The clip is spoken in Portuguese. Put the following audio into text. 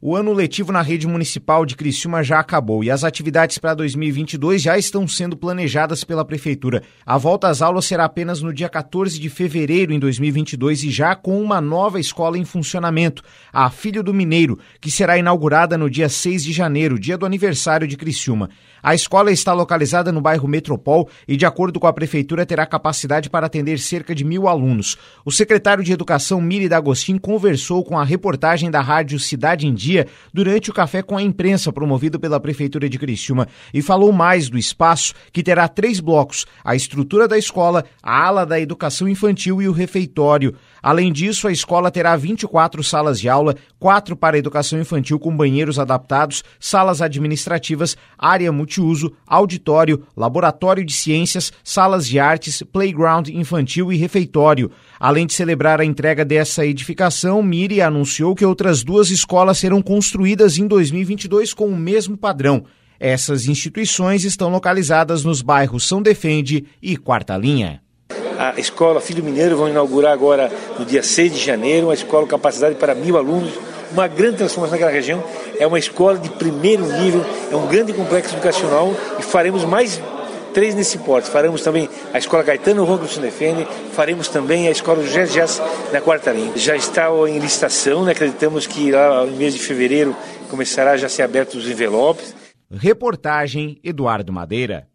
O ano letivo na rede municipal de Criciúma já acabou e as atividades para 2022 já estão sendo planejadas pela prefeitura. A volta às aulas será apenas no dia 14 de fevereiro em 2022 e já com uma nova escola em funcionamento, a Filho do Mineiro, que será inaugurada no dia 6 de janeiro, dia do aniversário de Criciúma. A escola está localizada no bairro Metropol e, de acordo com a prefeitura, terá capacidade para atender cerca de mil alunos. O secretário de Educação, Miri D'Agostin, conversou com a reportagem da rádio Cidade em Dia durante o café com a imprensa promovido pela Prefeitura de Criciúma e falou mais do espaço, que terá três blocos: a estrutura da escola, a ala da educação infantil e o refeitório. Além disso, a escola terá 24 salas de aula, quatro para educação infantil com banheiros adaptados, salas administrativas, área multiuso, auditório, laboratório de ciências, salas de artes, playground infantil e refeitório. Além de celebrar a entrega dessa edificação, Miri anunciou que outras duas escolas serão construídas em 2022 com o mesmo padrão. Essas instituições estão localizadas nos bairros São Defende e Quarta Linha a escola Filho Mineiro vão inaugurar agora no dia 6 de janeiro, uma escola com capacidade para mil alunos, uma grande transformação naquela região. É uma escola de primeiro nível, é um grande complexo educação e faremos mais três nesse porte. Faremos também a Escola Caetano Juan defende, faremos também a Escola José na quarta linha. Já está em licitação, né? acreditamos que lá no mês de fevereiro começará já a ser abertos os envelopes. Reportagem Eduardo Madeira.